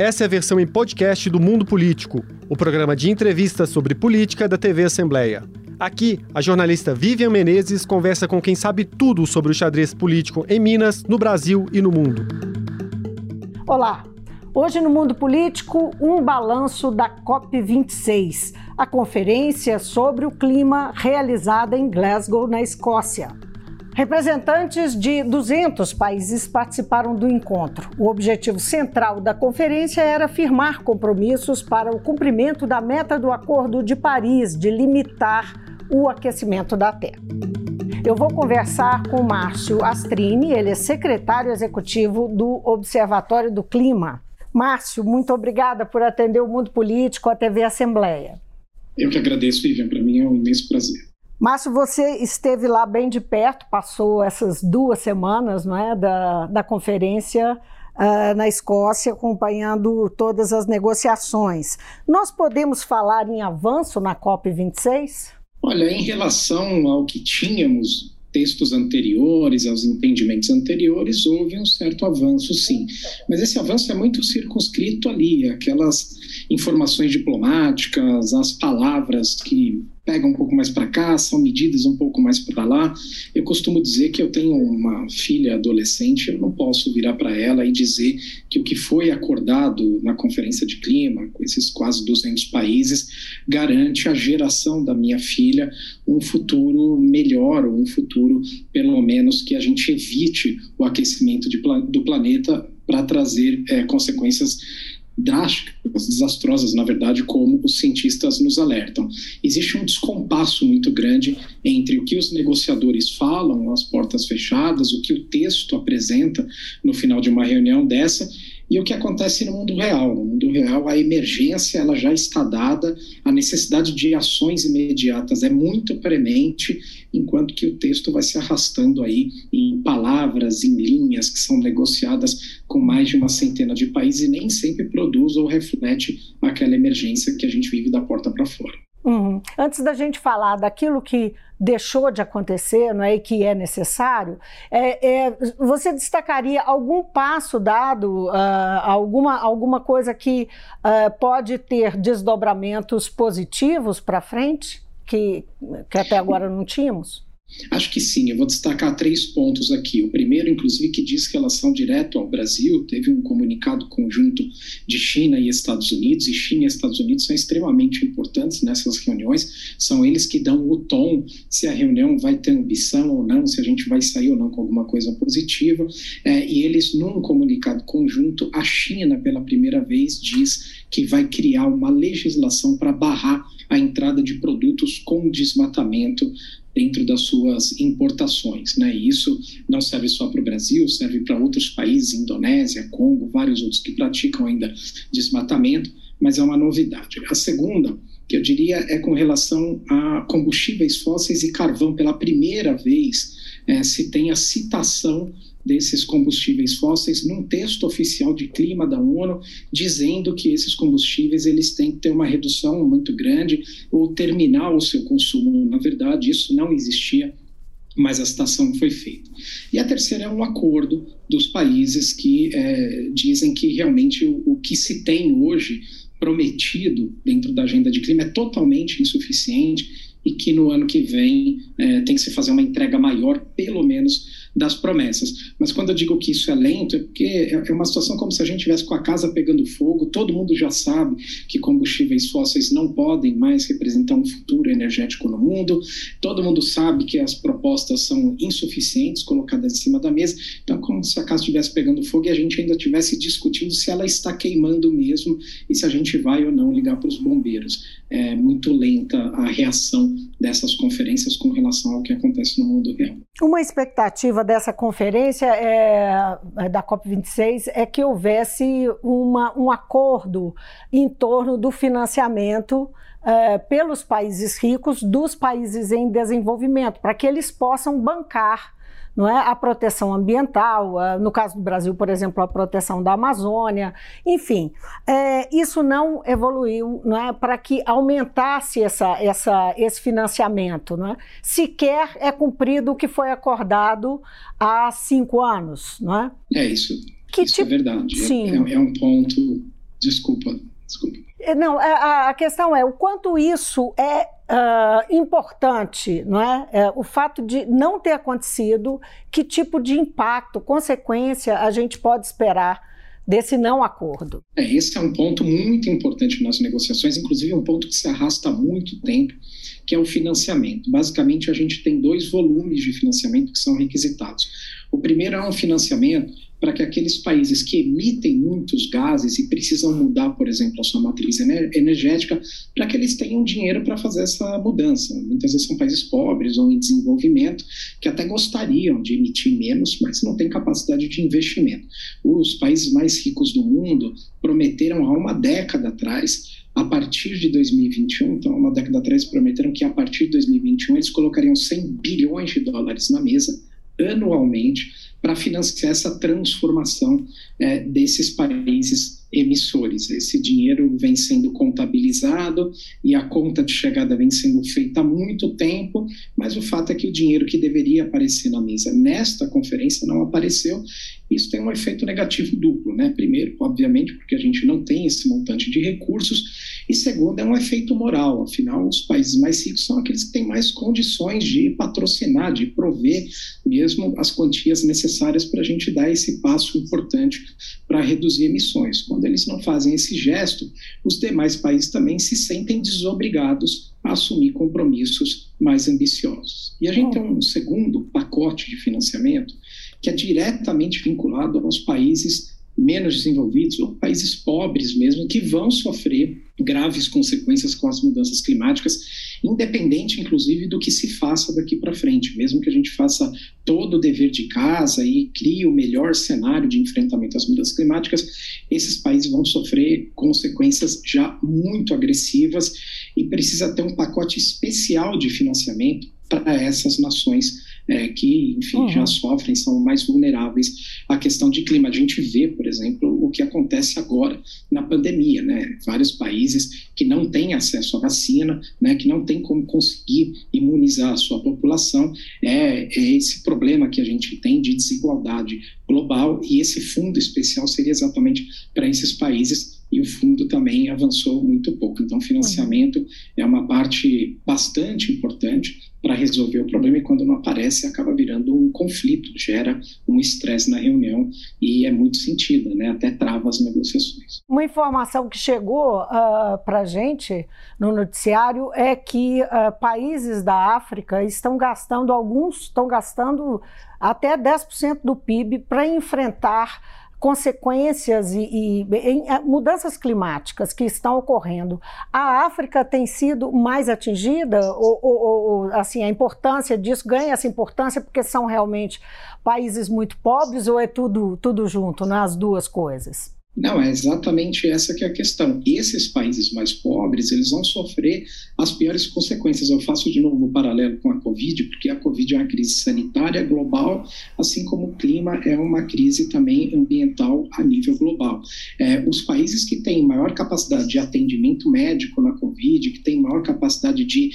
Essa é a versão em podcast do Mundo Político, o programa de entrevistas sobre política da TV Assembleia. Aqui, a jornalista Vivian Menezes conversa com quem sabe tudo sobre o xadrez político em Minas, no Brasil e no mundo. Olá! Hoje no Mundo Político, um balanço da COP26, a conferência sobre o clima realizada em Glasgow, na Escócia. Representantes de 200 países participaram do encontro. O objetivo central da conferência era firmar compromissos para o cumprimento da meta do Acordo de Paris de limitar o aquecimento da Terra. Eu vou conversar com Márcio Astrini, ele é secretário executivo do Observatório do Clima. Márcio, muito obrigada por atender o Mundo Político, a TV Assembleia. Eu que agradeço, Vivian, para mim é um imenso prazer. Márcio, você esteve lá bem de perto, passou essas duas semanas não é, da, da conferência uh, na Escócia, acompanhando todas as negociações. Nós podemos falar em avanço na COP26? Olha, em relação ao que tínhamos textos anteriores, aos entendimentos anteriores, houve um certo avanço, sim. Mas esse avanço é muito circunscrito ali, aquelas informações diplomáticas, as palavras que pegam um pouco mais para cá, são medidas um pouco mais para lá. Eu costumo dizer que eu tenho uma filha adolescente, eu não posso virar para ela e dizer que o que foi acordado na Conferência de Clima, com esses quase 200 países, garante a geração da minha filha um futuro melhor, ou um futuro, pelo menos, que a gente evite o aquecimento de, do planeta para trazer é, consequências drásticas, desastrosas, na verdade, como os cientistas nos alertam. Existe um descompasso muito grande entre o que os negociadores falam às portas fechadas, o que o texto apresenta no final de uma reunião dessa e o que acontece no mundo real. No mundo real, a emergência ela já está dada, a necessidade de ações imediatas é muito premente, enquanto que o texto vai se arrastando aí em palavras, em linhas que são negociadas com mais de uma centena de países e nem sempre produz ou reflete aquela emergência que a gente vive da porta para fora. Uhum. Antes da gente falar daquilo que deixou de acontecer não é, e que é necessário, é, é, você destacaria algum passo dado, uh, alguma, alguma coisa que uh, pode ter desdobramentos positivos para frente, que, que até agora não tínhamos? Acho que sim, eu vou destacar três pontos aqui. O primeiro, inclusive, que diz relação direto ao Brasil, teve um comunicado conjunto de China e Estados Unidos, e China e Estados Unidos são extremamente importantes nessas reuniões, são eles que dão o tom se a reunião vai ter ambição ou não, se a gente vai sair ou não com alguma coisa positiva. É, e eles, num comunicado conjunto, a China, pela primeira vez, diz que vai criar uma legislação para barrar a entrada de produtos com desmatamento dentro das suas importações. Né? E isso não serve só para o Brasil, serve para outros países, Indonésia, Congo, vários outros que praticam ainda desmatamento, mas é uma novidade. A segunda, que eu diria, é com relação a combustíveis fósseis e carvão. Pela primeira vez, é, se tem a citação desses combustíveis fósseis num texto oficial de clima da ONU, dizendo que esses combustíveis eles têm que ter uma redução muito grande ou terminar o seu consumo. Na verdade, isso não existia mas a citação foi feita. E a terceira é um acordo dos países que é, dizem que realmente o, o, que se tem hoje prometido dentro da agenda de clima é totalmente insuficiente e que no ano que vem é, tem que se fazer uma entrega maior, pelo menos das promessas. Mas quando eu digo que isso é lento, é porque é, é uma situação como se a gente estivesse com a casa pegando fogo, todo mundo já sabe que combustíveis fósseis não podem mais representar um futuro energético no mundo, todo mundo sabe que as propostas são insuficientes colocadas em cima da mesa, então é como se a casa estivesse pegando fogo e a gente ainda estivesse discutindo se ela está queimando mesmo e se a gente vai ou não ligar para os bombeiros. É muito lenta a reação dessas conferências com relação ao que acontece no mundo real. Uma expectativa dessa conferência é, é da COP26 é que houvesse uma, um acordo em torno do financiamento é, pelos países ricos dos países em desenvolvimento, para que eles possam bancar não é? a proteção ambiental, no caso do Brasil, por exemplo, a proteção da Amazônia, enfim, é, isso não evoluiu não é? para que aumentasse essa, essa, esse financiamento. Não é? Sequer é cumprido o que foi acordado há cinco anos. Não é? é isso. Que isso é tipo... é verdade. É, é, é um ponto Desculpa, desculpa. É, não, a, a questão é o quanto isso é uh, importante, não é? é? O fato de não ter acontecido, que tipo de impacto, consequência a gente pode esperar desse não acordo? É, esse é um ponto muito importante nas negociações, inclusive um ponto que se arrasta há muito tempo, que é o financiamento. Basicamente, a gente tem dois volumes de financiamento que são requisitados. O primeiro é um financiamento para que aqueles países que emitem muitos gases e precisam mudar, por exemplo, a sua matriz energética, para que eles tenham dinheiro para fazer essa mudança. Muitas vezes são países pobres ou em desenvolvimento que até gostariam de emitir menos, mas não têm capacidade de investimento. Os países mais ricos do mundo prometeram há uma década atrás a partir de 2021, então uma década atrás prometeram que a partir de 2021 eles colocariam 100 bilhões de dólares na mesa anualmente para financiar essa transformação é, desses países emissores. Esse dinheiro vem sendo contabilizado e a conta de chegada vem sendo feita há muito tempo, mas o fato é que o dinheiro que deveria aparecer na mesa nesta conferência não apareceu. Isso tem um efeito negativo duplo, né? Primeiro, obviamente, porque a gente não tem esse montante de recursos, e segundo, é um efeito moral. Afinal, os países mais ricos são aqueles que têm mais condições de patrocinar, de prover mesmo as quantias necessárias para a gente dar esse passo importante para reduzir emissões. Quando eles não fazem esse gesto, os demais países também se sentem desobrigados a assumir compromissos mais ambiciosos. E a gente tem um segundo pacote de financiamento que é diretamente vinculado aos países menos desenvolvidos ou países pobres mesmo, que vão sofrer graves consequências com as mudanças climáticas, independente, inclusive, do que se faça daqui para frente. Mesmo que a gente faça todo o dever de casa e crie o melhor cenário de enfrentamento às mudanças climáticas, esses países vão sofrer consequências já muito agressivas e precisa ter um pacote especial de financiamento para essas nações é, que, enfim, uhum. já sofrem, são mais vulneráveis à questão de clima. A gente vê, por exemplo, o que acontece agora na pandemia, né? Vários países que não têm acesso à vacina, né? Que não têm como conseguir imunizar a sua população. É, é esse problema que a gente tem de desigualdade global e esse fundo especial seria exatamente para esses países e o fundo também avançou muito pouco. Então, financiamento é uma parte bastante importante para resolver o problema e quando não aparece acaba virando um conflito, gera um estresse na reunião e é muito sentido, né? até trava as negociações. Uma informação que chegou uh, para a gente no noticiário é que uh, países da África estão gastando, alguns estão gastando até 10% do PIB para enfrentar consequências e, e mudanças climáticas que estão ocorrendo, a África tem sido mais atingida ou, ou, ou, assim a importância disso ganha essa importância porque são realmente países muito pobres ou é tudo tudo junto, nas né, duas coisas? Não, é exatamente essa que é a questão. Esses países mais pobres, eles vão sofrer as piores consequências. Eu faço de novo o um paralelo com a Covid, porque a Covid é uma crise sanitária global, assim como o clima é uma crise também ambiental a nível global. É, os países que têm maior capacidade de atendimento médico na Covid, que têm maior capacidade de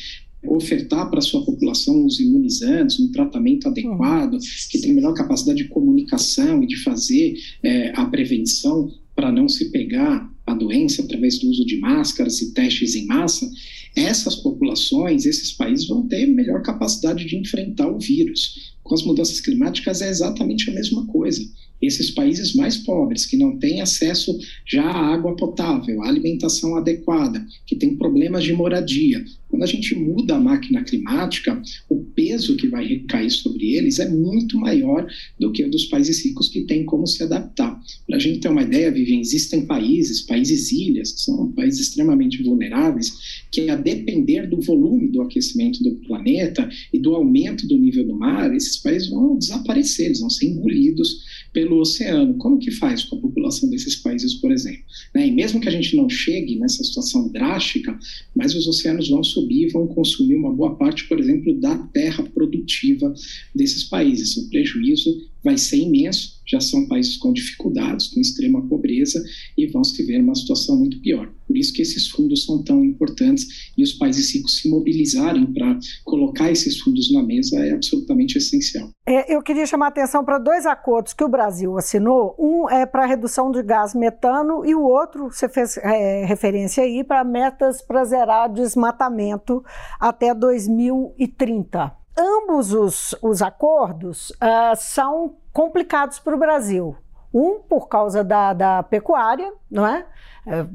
ofertar para a sua população os imunizantes, um tratamento adequado, que tem melhor capacidade de comunicação e de fazer é, a prevenção para não se pegar a doença através do uso de máscaras e testes em massa, essas populações, esses países vão ter melhor capacidade de enfrentar o vírus. Com as mudanças climáticas é exatamente a mesma coisa. Esses países mais pobres, que não têm acesso já à água potável, à alimentação adequada, que têm problemas de moradia, quando a gente muda a máquina climática, o peso que vai recair sobre eles é muito maior do que o dos países ricos que têm como se adaptar. Para a gente ter uma ideia, Vivian, existem países, países ilhas, que são países extremamente vulneráveis, que a depender do volume do aquecimento do planeta e do aumento do nível do mar, esses países vão desaparecer, eles vão ser engolidos pelo oceano. Como que faz com a população desses países, por exemplo? Né? E mesmo que a gente não chegue nessa situação drástica, mas os oceanos vão subir vão consumir uma boa parte, por exemplo, da terra produtiva desses países. O prejuízo vai ser imenso, já são países com dificuldades, com extrema pobreza e vão se ver numa situação muito pior. Por por isso que esses fundos são tão importantes e os países ricos se mobilizarem para colocar esses fundos na mesa é absolutamente essencial. É, eu queria chamar a atenção para dois acordos que o Brasil assinou. Um é para redução de gás metano e o outro, você fez é, referência aí, para metas para zerar desmatamento até 2030. Ambos os, os acordos uh, são complicados para o Brasil. Um, por causa da, da pecuária, não é? é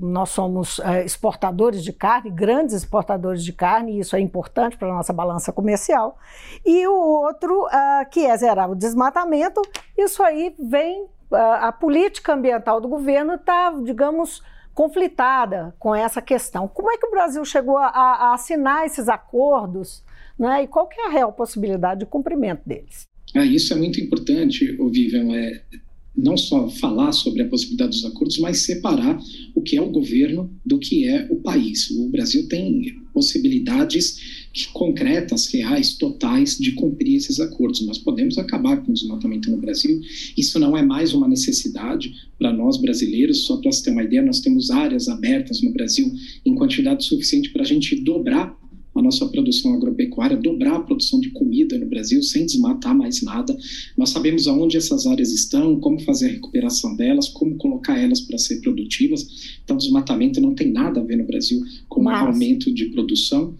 nós somos é, exportadores de carne, grandes exportadores de carne, e isso é importante para a nossa balança comercial. E o outro, que é zerar o desmatamento, isso aí vem. A política ambiental do governo está, digamos, conflitada com essa questão. Como é que o Brasil chegou a, a assinar esses acordos né, e qual que é a real possibilidade de cumprimento deles? Ah, isso é muito importante, Vivian. É, não só falar sobre a possibilidade dos acordos, mas separar o que é o governo do que é o país. O Brasil tem possibilidades concretas, reais, totais de cumprir esses acordos. Nós podemos acabar com o desmatamento no Brasil. Isso não é mais uma necessidade para nós brasileiros. Só para você ter uma ideia, nós temos áreas abertas no Brasil em quantidade suficiente para a gente dobrar nossa produção agropecuária, dobrar a produção de comida no Brasil sem desmatar mais nada. Nós sabemos aonde essas áreas estão, como fazer a recuperação delas, como colocar elas para ser produtivas. Então, desmatamento não tem nada a ver no Brasil com Mas... aumento de produção.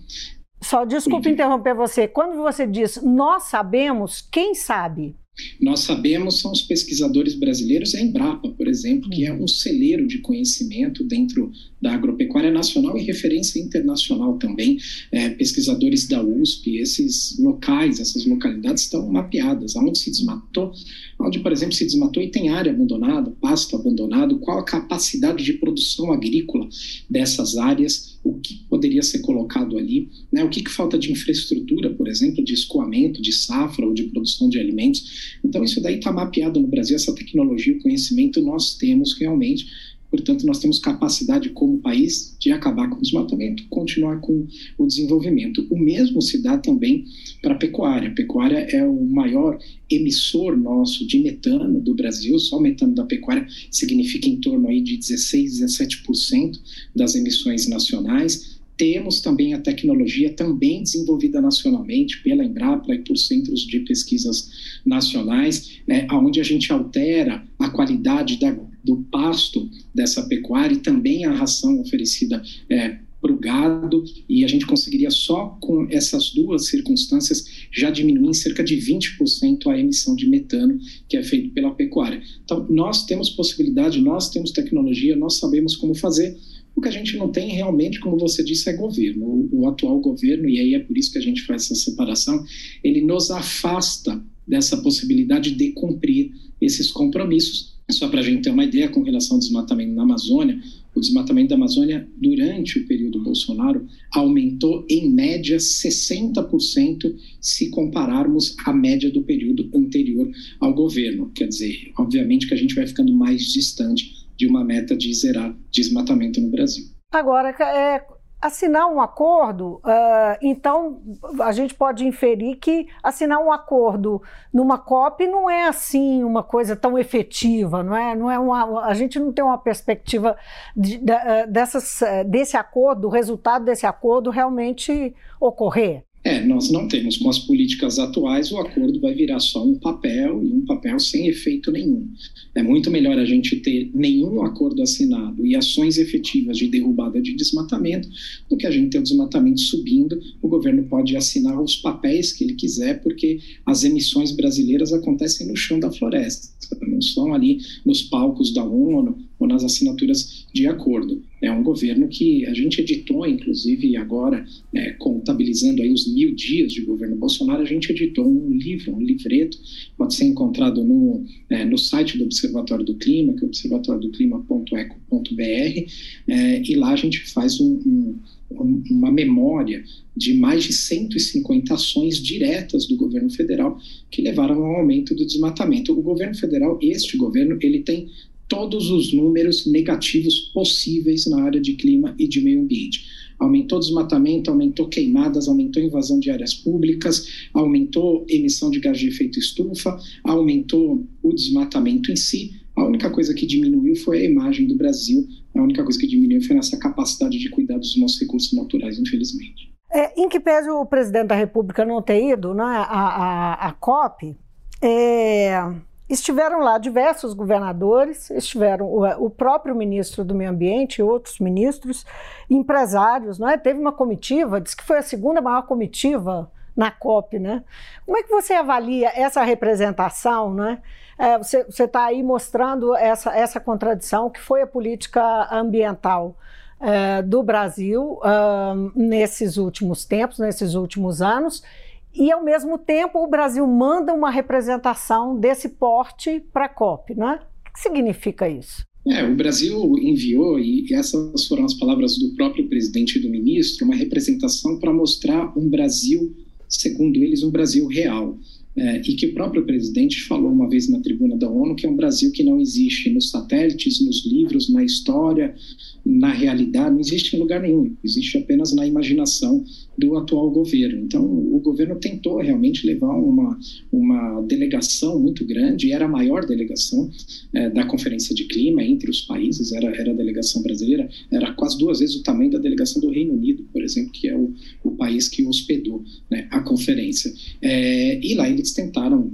Só desculpe interromper você. Quando você diz nós sabemos, quem sabe? Nós sabemos são os pesquisadores brasileiros, a Embrapa, por exemplo, que é um celeiro de conhecimento dentro da agropecuária nacional e referência internacional também. É, pesquisadores da USP, esses locais, essas localidades estão mapeadas, aonde se desmatou, onde, por exemplo, se desmatou e tem área abandonada, pasto abandonado, qual a capacidade de produção agrícola dessas áreas, o que poderia ser colocado ali, né? o que, que falta de infraestrutura, por exemplo, de escoamento, de safra ou de produção de alimentos. Então, isso daí está mapeado no Brasil, essa tecnologia, o conhecimento nós temos realmente Portanto, nós temos capacidade como país de acabar com o desmatamento, continuar com o desenvolvimento. O mesmo se dá também para a pecuária. A pecuária é o maior emissor nosso de metano do Brasil. Só o metano da pecuária significa em torno aí de 16, 17% das emissões nacionais. Temos também a tecnologia também desenvolvida nacionalmente pela Embrapa e por centros de pesquisas nacionais, é, onde a gente altera a qualidade da do pasto dessa pecuária e também a ração oferecida é, para o gado, e a gente conseguiria só com essas duas circunstâncias já diminuir em cerca de 20% a emissão de metano que é feito pela pecuária. Então, nós temos possibilidade, nós temos tecnologia, nós sabemos como fazer. O que a gente não tem realmente, como você disse, é governo. O, o atual governo, e aí é por isso que a gente faz essa separação, ele nos afasta dessa possibilidade de cumprir esses compromissos só para a gente ter uma ideia com relação ao desmatamento na Amazônia, o desmatamento da Amazônia durante o período Bolsonaro aumentou em média 60% se compararmos a média do período anterior ao governo. Quer dizer, obviamente que a gente vai ficando mais distante de uma meta de zerar desmatamento no Brasil. Agora, é, assinar um acordo, uh, então a gente pode inferir que assinar um acordo numa COP não é assim uma coisa tão efetiva, não é? Não é uma, a gente não tem uma perspectiva de, de, ah, dessas, desse acordo, do resultado desse acordo realmente ocorrer. É, nós não temos. Com as políticas atuais, o acordo vai virar só um papel e um papel sem efeito nenhum. É muito melhor a gente ter nenhum acordo assinado e ações efetivas de derrubada de desmatamento do que a gente ter o desmatamento subindo. O governo pode assinar os papéis que ele quiser, porque as emissões brasileiras acontecem no chão da floresta, não são ali nos palcos da ONU ou nas assinaturas de acordo. É um governo que a gente editou, inclusive agora, é, contabilizando aí os mil dias de governo Bolsonaro, a gente editou um livro, um livreto, pode ser encontrado no, é, no site do Observatório do Clima, que é observatoriodoclima.eco.br, é, e lá a gente faz um, um uma memória de mais de 150 ações diretas do governo federal que levaram ao aumento do desmatamento. O governo federal, este governo, ele tem todos os números negativos possíveis na área de clima e de meio ambiente. Aumentou desmatamento, aumentou queimadas, aumentou invasão de áreas públicas, aumentou emissão de gás de efeito estufa, aumentou o desmatamento em si, única coisa que diminuiu foi a imagem do Brasil, a única coisa que diminuiu foi nossa capacidade de cuidar dos nossos recursos naturais, infelizmente. É, em que pese o presidente da República não ter ido né, à, à, à COP, é, estiveram lá diversos governadores, estiveram o, o, próprio ministro do Meio Ambiente e outros ministros, empresários, não é? Teve uma comitiva, diz que foi a segunda maior comitiva na COP, né? Como é que você avalia essa representação, né? É, você está aí mostrando essa, essa contradição que foi a política ambiental é, do Brasil nesses últimos tempos, nesses últimos anos, e ao mesmo tempo o Brasil manda uma representação desse porte para a COP, né? O que significa isso? É, o Brasil enviou, e essas foram as palavras do próprio presidente e do ministro, uma representação para mostrar um Brasil segundo eles, um Brasil real. É, e que o próprio presidente falou uma vez na tribuna da ONU que é um Brasil que não existe nos satélites, nos livros, na história, na realidade, não existe em lugar nenhum, existe apenas na imaginação do atual governo. Então, o governo tentou realmente levar uma, uma delegação muito grande, e era a maior delegação é, da Conferência de Clima entre os países, era, era a delegação brasileira, era quase duas vezes o tamanho da delegação do Reino Unido, por exemplo, que é o, o país que hospedou né, a conferência. É, e lá eles tentaram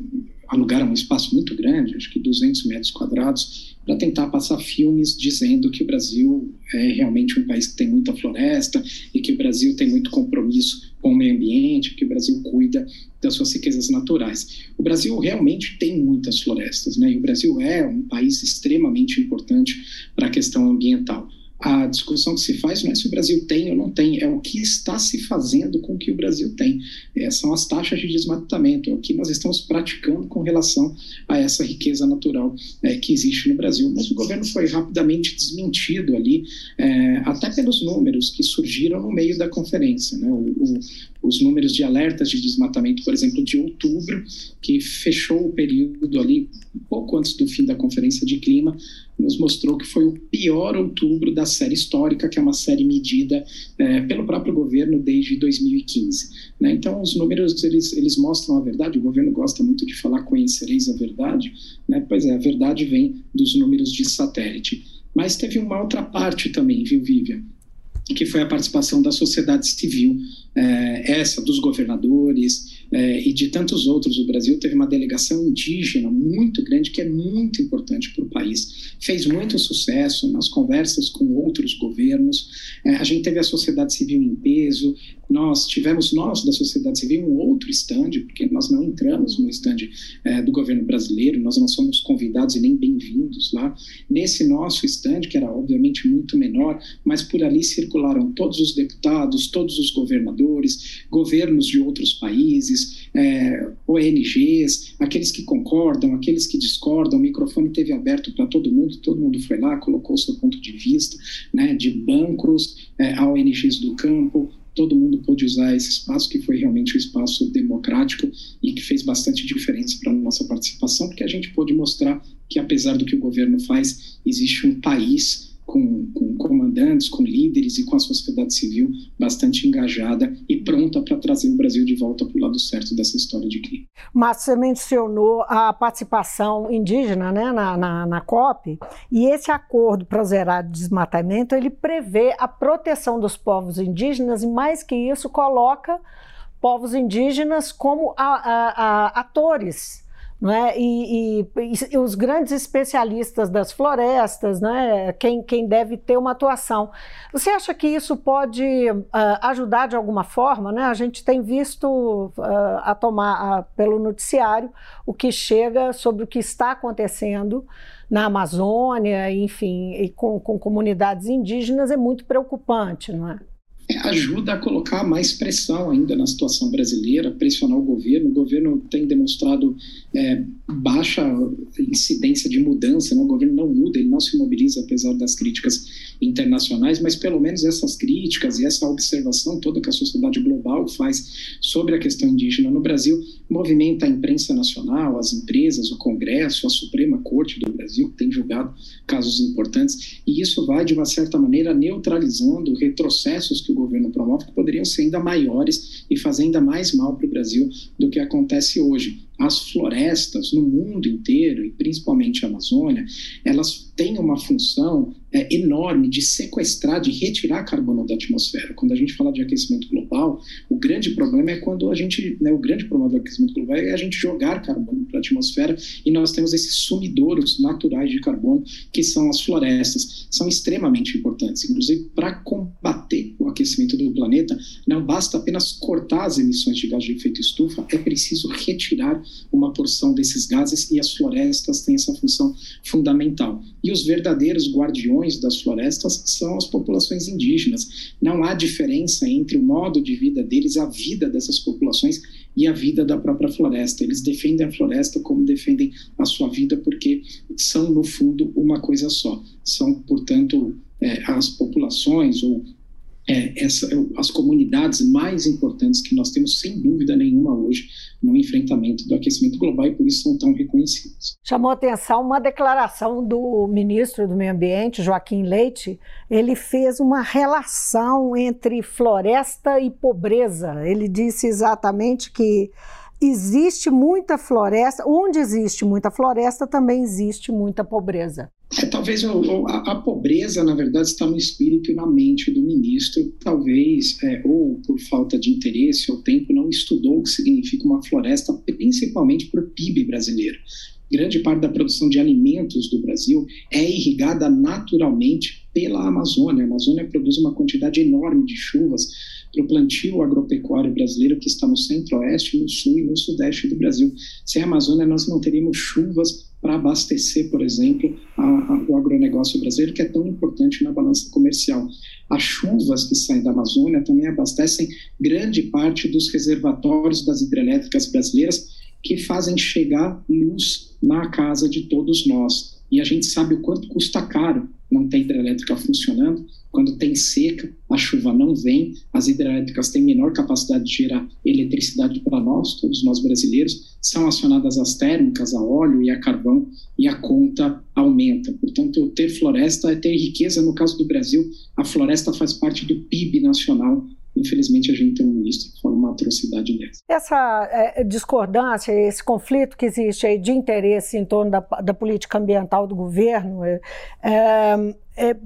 alugaram um espaço muito grande, acho que 200 metros quadrados, para tentar passar filmes dizendo que o Brasil é realmente um país que tem muita floresta e que o Brasil tem muito compromisso com o meio ambiente, que o Brasil cuida das suas riquezas naturais. O Brasil realmente tem muitas florestas, né? E o Brasil é um país extremamente importante para a questão ambiental a discussão que se faz não é se o Brasil tem ou não tem, é o que está se fazendo com o que o Brasil tem. É, são as taxas de desmatamento, é o que nós estamos praticando com relação a essa riqueza natural é, que existe no Brasil. Mas o governo foi rapidamente desmentido ali, é, até pelos números que surgiram no meio da conferência. Né? O, o, os números de alertas de desmatamento, por exemplo, de outubro, que fechou o período ali, pouco antes do fim da conferência de clima, nos mostrou que foi o pior outubro da série histórica, que é uma série medida é, pelo próprio governo desde 2015. Né? Então, os números eles, eles mostram a verdade. O governo gosta muito de falar conhecereis a verdade. Né? Pois é, a verdade vem dos números de satélite. Mas teve uma outra parte também, viu, Vivian? Que foi a participação da sociedade civil, é, essa dos governadores, é, e de tantos outros. O Brasil teve uma delegação indígena muito grande, que é muito importante para o país. Fez muito sucesso nas conversas com outros governos. É, a gente teve a sociedade civil em peso. Nós tivemos, nós da sociedade civil, um outro estande, porque nós não entramos no estande do governo brasileiro, nós não somos convidados e nem bem-vindos lá. Nesse nosso estande, que era obviamente muito menor, mas por ali circularam todos os deputados, todos os governadores, governos de outros países, é, ONGs, aqueles que concordam, aqueles que discordam, o microfone teve aberto para todo mundo, todo mundo foi lá, colocou seu ponto de vista, né, de bancos é, a ONGs do campo, todo mundo pôde usar esse espaço, que foi realmente um espaço democrático e que fez bastante diferença para a nossa participação, porque a gente pôde mostrar que, apesar do que o governo faz, existe um país com, com comandantes, com líderes e com a sociedade civil bastante engajada e pronta para trazer o Brasil de volta para o lado certo dessa história de clima. Mas você mencionou a participação indígena né, na, na, na COP, e esse acordo para zerar desmatamento, ele prevê a proteção dos povos indígenas e, mais que isso, coloca povos indígenas como a, a, a atores não é? E, e, e, os grandes especialistas das florestas, né? quem, quem deve ter uma atuação. Você acha que isso pode uh, ajudar de alguma forma? Né? A gente tem visto uh, a tomar pelo noticiário o que chega sobre o que está acontecendo na Amazônia, enfim, e com, com comunidades indígenas é muito preocupante, não é? Ajuda a colocar mais pressão ainda na situação brasileira, pressionar o governo. O governo tem demonstrado é, baixa incidência de mudança, né? o governo não muda, ele não se mobiliza apesar das críticas internacionais, mas pelo menos essas críticas e essa observação toda que a sociedade global faz sobre a questão indígena no Brasil movimenta a imprensa nacional, as empresas, o Congresso, a Suprema Corte do Brasil, que tem julgado casos importantes, e isso vai, de uma certa maneira, neutralizando retrocessos que o governo promove que poderiam ser ainda maiores e fazer ainda mais mal para o Brasil do que acontece hoje. As florestas no mundo inteiro, e principalmente a Amazônia, elas têm uma função é, enorme de sequestrar, de retirar carbono da atmosfera. Quando a gente fala de aquecimento global, o grande problema é quando a gente, né, o grande problema do aquecimento global é a gente jogar carbono para a atmosfera e nós temos esses sumidouros naturais de carbono que são as florestas. São extremamente importantes, inclusive para combater o aquecimento do planeta, não basta apenas cortar as emissões de gás de efeito estufa, é preciso retirar uma porção desses gases e as florestas têm essa função fundamental. E os verdadeiros guardiões das florestas são as populações indígenas. Não há diferença entre o modo de vida deles, a vida dessas populações e a vida da própria floresta. Eles defendem a floresta como defendem a sua vida, porque são, no fundo, uma coisa só. São, portanto, é, as populações ou é, essa, as comunidades mais importantes que nós temos, sem dúvida nenhuma, hoje, no enfrentamento do aquecimento global e por isso são tão reconhecidos. Chamou atenção uma declaração do ministro do Meio Ambiente, Joaquim Leite. Ele fez uma relação entre floresta e pobreza. Ele disse exatamente que existe muita floresta, onde existe muita floresta, também existe muita pobreza. É, talvez a, a, pobreza, na verdade, está no espírito e na mente do ministro. Talvez, é, ou por falta de interesse ou tempo, não estudou o que significa uma floresta, principalmente para o PIB brasileiro. Grande parte da produção de alimentos do Brasil é irrigada naturalmente pela Amazônia. A Amazônia produz uma quantidade enorme de chuvas para o plantio agropecuário brasileiro que está no centro-oeste, no sul e no sudeste do Brasil. Sem a Amazônia, nós não teríamos chuvas para abastecer, por exemplo, a, a, o agronegócio brasileiro, que é tão importante na balança comercial. As chuvas que saem da Amazônia também abastecem grande parte dos reservatórios das hidrelétricas brasileiras, que fazem chegar luz na casa de todos nós. E a gente sabe o quanto custa caro não ter hidrelétrica funcionando, quando tem seca, a chuva não vem, as hidrelétricas têm menor capacidade de gerar eletricidade para nós, todos nós brasileiros, são acionadas as térmicas, a óleo e a carvão, e a conta aumenta. Portanto, ter floresta é ter riqueza. No caso do Brasil, a floresta faz parte do PIB nacional. Infelizmente, a gente tem um ministro que fala uma atrocidade dessa. Essa é, discordância, esse conflito que existe aí de interesse em torno da, da política ambiental do governo, é, é, é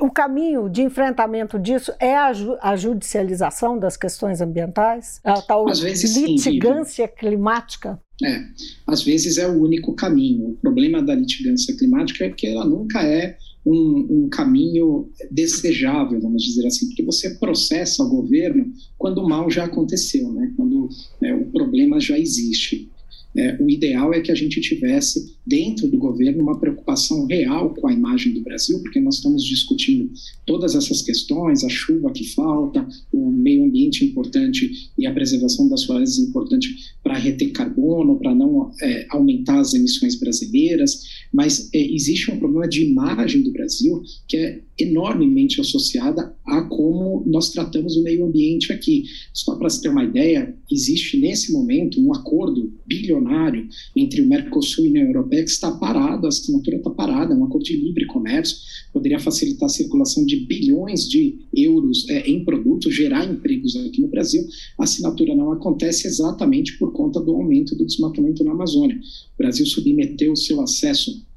o caminho de enfrentamento disso é a, ju a judicialização das questões ambientais, a tal litigância sim, climática? É, às vezes é o único caminho. O problema da litigância climática é que ela nunca é um, um, caminho desejável, vamos dizer assim, porque você processa o governo quando o mal já aconteceu, né? quando é, o problema já existe. É, o ideal é que a gente tivesse dentro do governo uma preocupação real com a imagem do Brasil, porque nós estamos discutindo todas essas questões, a chuva que falta, o meio ambiente importante e a preservação das florestas importante para reter carbono, para não é, aumentar as emissões brasileiras, mas é, existe um problema de imagem do Brasil que é enormemente associada a como nós tratamos o meio ambiente aqui. Só para se ter uma ideia, existe nesse momento um acordo bilionário entre o Mercosul e a União Europeia que está parado, a assinatura está parada, é um acordo de livre comércio, poderia facilitar a circulação de bilhões de euros é, em produtos, gerar empregos aqui no Brasil. A assinatura não acontece exatamente por conta do aumento do desmatamento na Amazônia. O Brasil submeteu seu acesso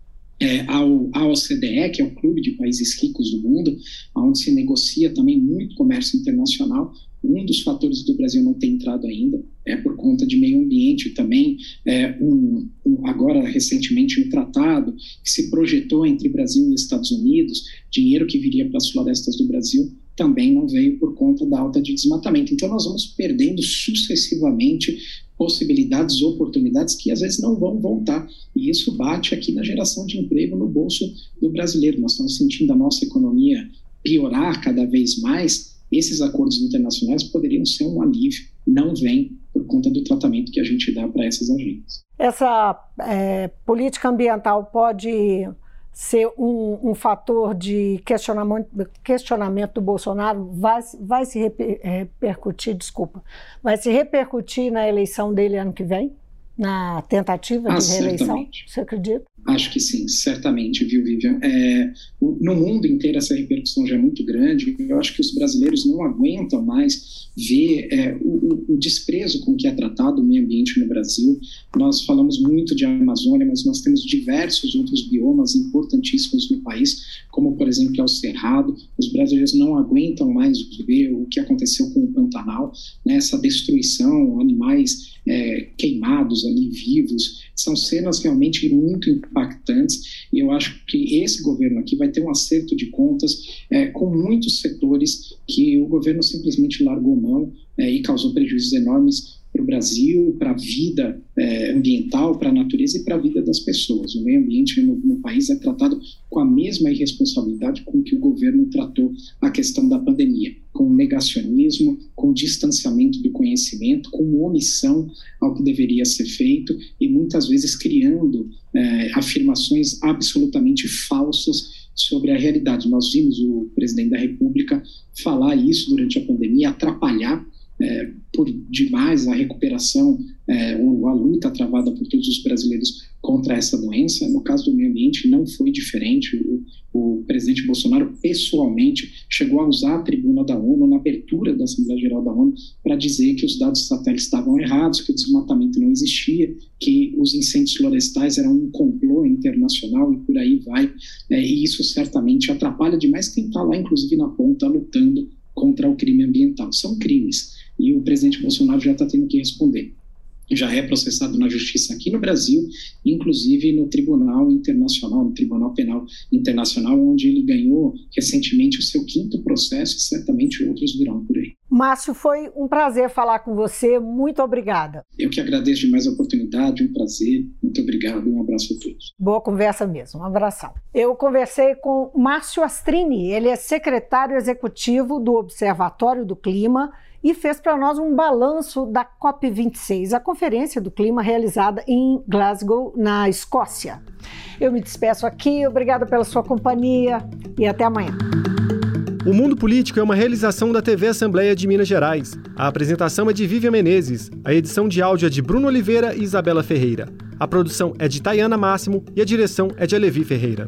é, ao, ao OCDE, que é o Clube de Países Ricos do Mundo, onde se negocia também muito comércio internacional. Um dos fatores do Brasil não ter entrado ainda é por conta de meio ambiente também. É, um, um, agora, recentemente, um tratado que se projetou entre Brasil e Estados Unidos, dinheiro que viria para as florestas do Brasil, também não veio por conta da alta de desmatamento. Então, nós vamos perdendo sucessivamente possibilidades, oportunidades que às vezes não vão voltar. E isso bate aqui na geração de emprego no bolso do brasileiro. Nós estamos sentindo a nossa economia piorar cada vez mais. Esses acordos internacionais poderiam ser um alívio, não vem por conta do tratamento que a gente dá para essas agências. Essa é, política ambiental pode ser um, um, fator de questionamento, questionamento do Bolsonaro vai, vai se reper, repercutir, desculpa, vai se repercutir na eleição dele ano que vem? Na tentativa ah, de reeleição? Certamente. Você acredita? Acho que sim, certamente, viu, Vivian? É, no mundo inteiro essa repercussão já é muito grande. Eu acho que os brasileiros não aguentam mais ver é, o, o, desprezo com que é tratado o meio ambiente no Brasil. Nós falamos muito de Amazônia, mas nós temos diversos outros biomas importantíssimos no país, como, por exemplo, é o Cerrado. Os brasileiros não aguentam mais ver o que aconteceu com o Pantanal, né, essa destruição, animais é, queimados ali, vivos. São cenas realmente muito impactantes e eu acho que esse governo aqui vai ter um acerto de contas é, com muitos setores que o governo simplesmente largou mão é, e causou prejuízos enormes para o Brasil, para a vida é, ambiental, para a natureza e para a vida das pessoas. O meio ambiente no, no, país é tratado com a mesma irresponsabilidade com que o governo tratou a questão da pandemia, com negacionismo, com distanciamento do conhecimento, com omissão ao que deveria ser feito e muitas vezes criando é, afirmações absolutamente falsas sobre a realidade. Nós vimos o presidente da República falar isso durante a pandemia, atrapalhar é, por demais a recuperação é, ou a luta travada por todos os brasileiros contra essa doença. No caso do meio ambiente, não foi diferente. O, o presidente Bolsonaro, pessoalmente, chegou a usar a tribuna da ONU, na abertura da Assembleia Geral da ONU, para dizer que os dados satélites estavam errados, que o desmatamento não existia, que os incêndios florestais eram um complô internacional e por aí vai. É, e isso certamente atrapalha demais quem está lá, inclusive na ponta, lutando contra o crime ambiental. São crimes e o presidente Bolsonaro já está tendo que responder. Já é processado na justiça aqui no Brasil, inclusive no Tribunal Internacional, no Tribunal Penal Internacional, onde ele ganhou recentemente o seu quinto processo e certamente outros virão por aí. Márcio, foi um prazer falar com você. Muito obrigada. Eu que agradeço demais a oportunidade, um prazer. Muito obrigado. Um abraço a todos. Boa conversa mesmo. Um abração. Eu conversei com Márcio Astrini. Ele é secretário executivo do Observatório do Clima e fez para nós um balanço da COP26, a Conferência do Clima realizada em Glasgow, na Escócia. Eu me despeço aqui, obrigada pela sua companhia e até amanhã. O Mundo Político é uma realização da TV Assembleia de Minas Gerais. A apresentação é de Vivian Menezes, a edição de áudio é de Bruno Oliveira e Isabela Ferreira. A produção é de Tayana Máximo e a direção é de Alevi Ferreira.